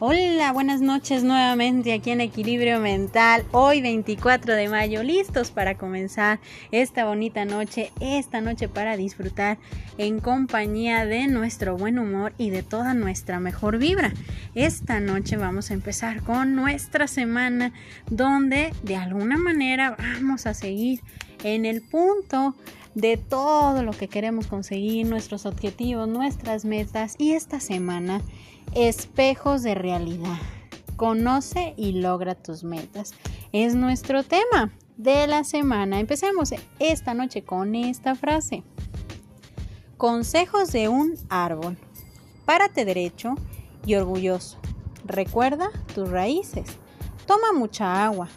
Hola, buenas noches nuevamente aquí en Equilibrio Mental. Hoy 24 de mayo, listos para comenzar esta bonita noche, esta noche para disfrutar en compañía de nuestro buen humor y de toda nuestra mejor vibra. Esta noche vamos a empezar con nuestra semana donde de alguna manera vamos a seguir en el punto de todo lo que queremos conseguir, nuestros objetivos, nuestras metas y esta semana Espejos de realidad. Conoce y logra tus metas. Es nuestro tema de la semana. Empecemos esta noche con esta frase. Consejos de un árbol. Párate derecho y orgulloso. Recuerda tus raíces. Toma mucha agua.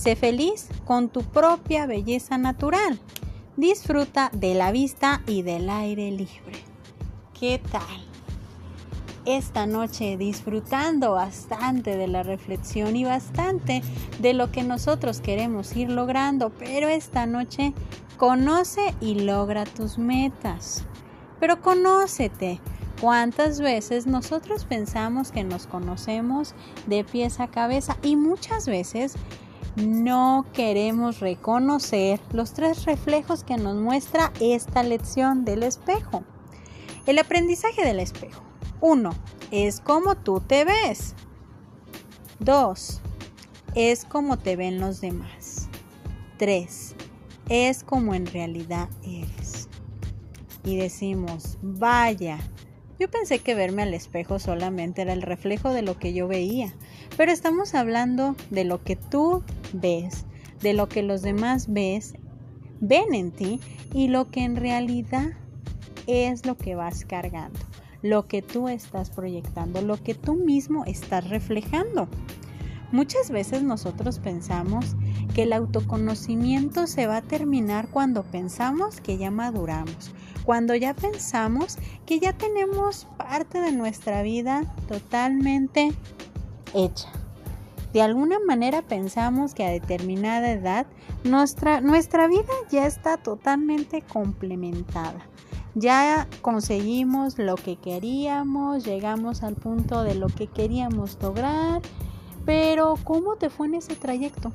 Sé feliz con tu propia belleza natural. Disfruta de la vista y del aire libre. ¿Qué tal? esta noche disfrutando bastante de la reflexión y bastante de lo que nosotros queremos ir logrando, pero esta noche conoce y logra tus metas. Pero conócete. ¿Cuántas veces nosotros pensamos que nos conocemos de pies a cabeza y muchas veces no queremos reconocer los tres reflejos que nos muestra esta lección del espejo? El aprendizaje del espejo. 1. Es como tú te ves. 2. Es como te ven los demás. 3. Es como en realidad eres. Y decimos, vaya, yo pensé que verme al espejo solamente era el reflejo de lo que yo veía, pero estamos hablando de lo que tú ves, de lo que los demás ves, ven en ti y lo que en realidad es lo que vas cargando lo que tú estás proyectando, lo que tú mismo estás reflejando. Muchas veces nosotros pensamos que el autoconocimiento se va a terminar cuando pensamos que ya maduramos, cuando ya pensamos que ya tenemos parte de nuestra vida totalmente hecha. De alguna manera pensamos que a determinada edad nuestra, nuestra vida ya está totalmente complementada ya conseguimos lo que queríamos, llegamos al punto de lo que queríamos lograr, pero ¿cómo te fue en ese trayecto?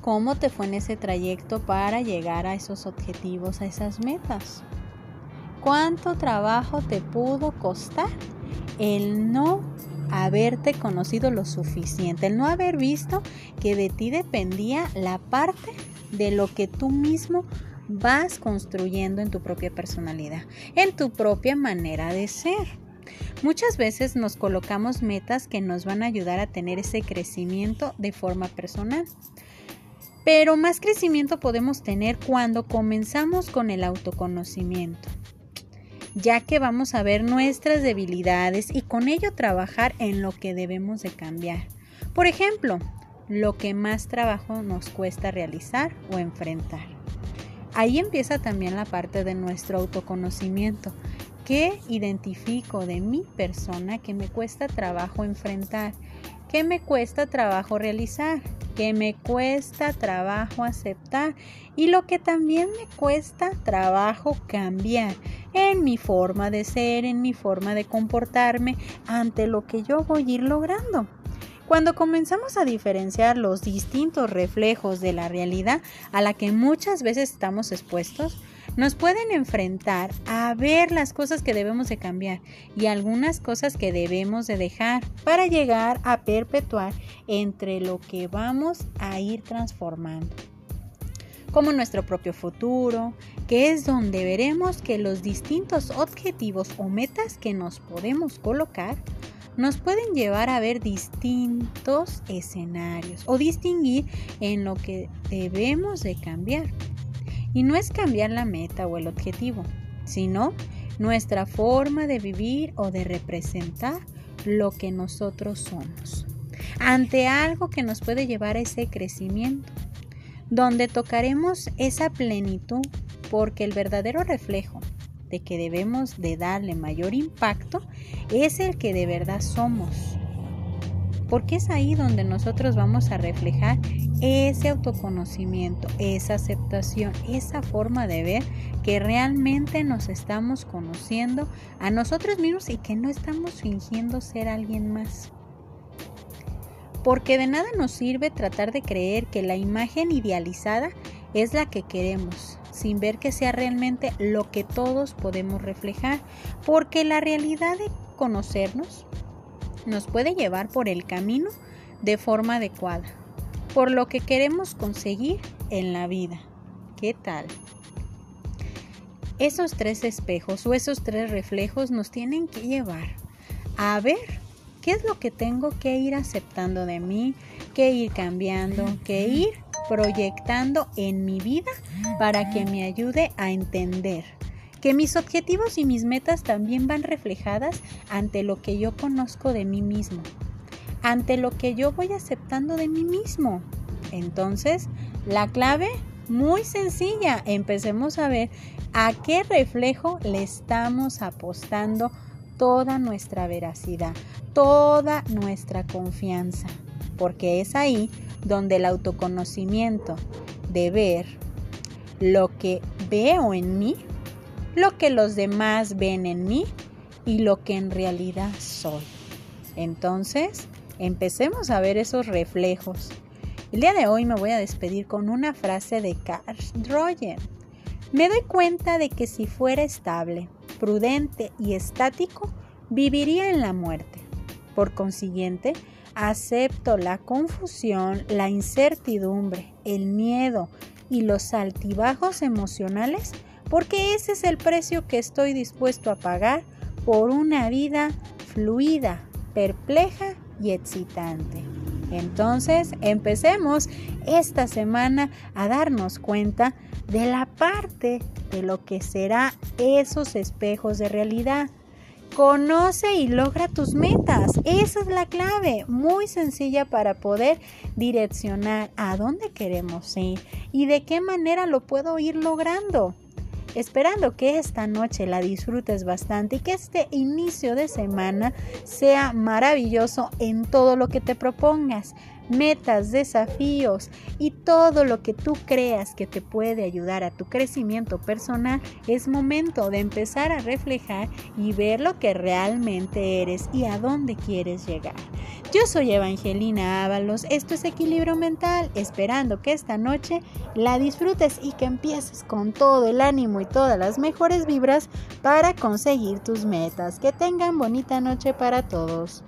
¿Cómo te fue en ese trayecto para llegar a esos objetivos, a esas metas? ¿Cuánto trabajo te pudo costar el no haberte conocido lo suficiente, el no haber visto que de ti dependía la parte de lo que tú mismo vas construyendo en tu propia personalidad, en tu propia manera de ser. Muchas veces nos colocamos metas que nos van a ayudar a tener ese crecimiento de forma personal. Pero más crecimiento podemos tener cuando comenzamos con el autoconocimiento, ya que vamos a ver nuestras debilidades y con ello trabajar en lo que debemos de cambiar. Por ejemplo, lo que más trabajo nos cuesta realizar o enfrentar. Ahí empieza también la parte de nuestro autoconocimiento. ¿Qué identifico de mi persona que me cuesta trabajo enfrentar? ¿Qué me cuesta trabajo realizar? ¿Qué me cuesta trabajo aceptar? Y lo que también me cuesta trabajo cambiar en mi forma de ser, en mi forma de comportarme ante lo que yo voy a ir logrando. Cuando comenzamos a diferenciar los distintos reflejos de la realidad a la que muchas veces estamos expuestos, nos pueden enfrentar a ver las cosas que debemos de cambiar y algunas cosas que debemos de dejar para llegar a perpetuar entre lo que vamos a ir transformando como nuestro propio futuro, que es donde veremos que los distintos objetivos o metas que nos podemos colocar nos pueden llevar a ver distintos escenarios o distinguir en lo que debemos de cambiar. Y no es cambiar la meta o el objetivo, sino nuestra forma de vivir o de representar lo que nosotros somos. Ante algo que nos puede llevar a ese crecimiento, donde tocaremos esa plenitud porque el verdadero reflejo de que debemos de darle mayor impacto es el que de verdad somos. Porque es ahí donde nosotros vamos a reflejar ese autoconocimiento, esa aceptación, esa forma de ver que realmente nos estamos conociendo a nosotros mismos y que no estamos fingiendo ser alguien más. Porque de nada nos sirve tratar de creer que la imagen idealizada es la que queremos, sin ver que sea realmente lo que todos podemos reflejar, porque la realidad de conocernos nos puede llevar por el camino de forma adecuada, por lo que queremos conseguir en la vida. ¿Qué tal? Esos tres espejos o esos tres reflejos nos tienen que llevar a ver qué es lo que tengo que ir aceptando de mí, que ir cambiando, que ir proyectando en mi vida para que me ayude a entender que mis objetivos y mis metas también van reflejadas ante lo que yo conozco de mí mismo, ante lo que yo voy aceptando de mí mismo. Entonces, la clave, muy sencilla, empecemos a ver a qué reflejo le estamos apostando toda nuestra veracidad, toda nuestra confianza, porque es ahí donde el autoconocimiento de ver lo que veo en mí lo que los demás ven en mí y lo que en realidad soy. Entonces, empecemos a ver esos reflejos. El día de hoy me voy a despedir con una frase de Carl Roger. Me doy cuenta de que si fuera estable, prudente y estático, viviría en la muerte. Por consiguiente, acepto la confusión, la incertidumbre, el miedo y los altibajos emocionales porque ese es el precio que estoy dispuesto a pagar por una vida fluida, perpleja y excitante. Entonces, empecemos esta semana a darnos cuenta de la parte de lo que será esos espejos de realidad. Conoce y logra tus metas. Esa es la clave, muy sencilla para poder direccionar a dónde queremos ir y de qué manera lo puedo ir logrando esperando que esta noche la disfrutes bastante y que este inicio de semana sea maravilloso en todo lo que te propongas metas, desafíos y todo lo que tú creas que te puede ayudar a tu crecimiento personal, es momento de empezar a reflejar y ver lo que realmente eres y a dónde quieres llegar. Yo soy Evangelina Ábalos, esto es Equilibrio Mental, esperando que esta noche la disfrutes y que empieces con todo el ánimo y todas las mejores vibras para conseguir tus metas. Que tengan bonita noche para todos.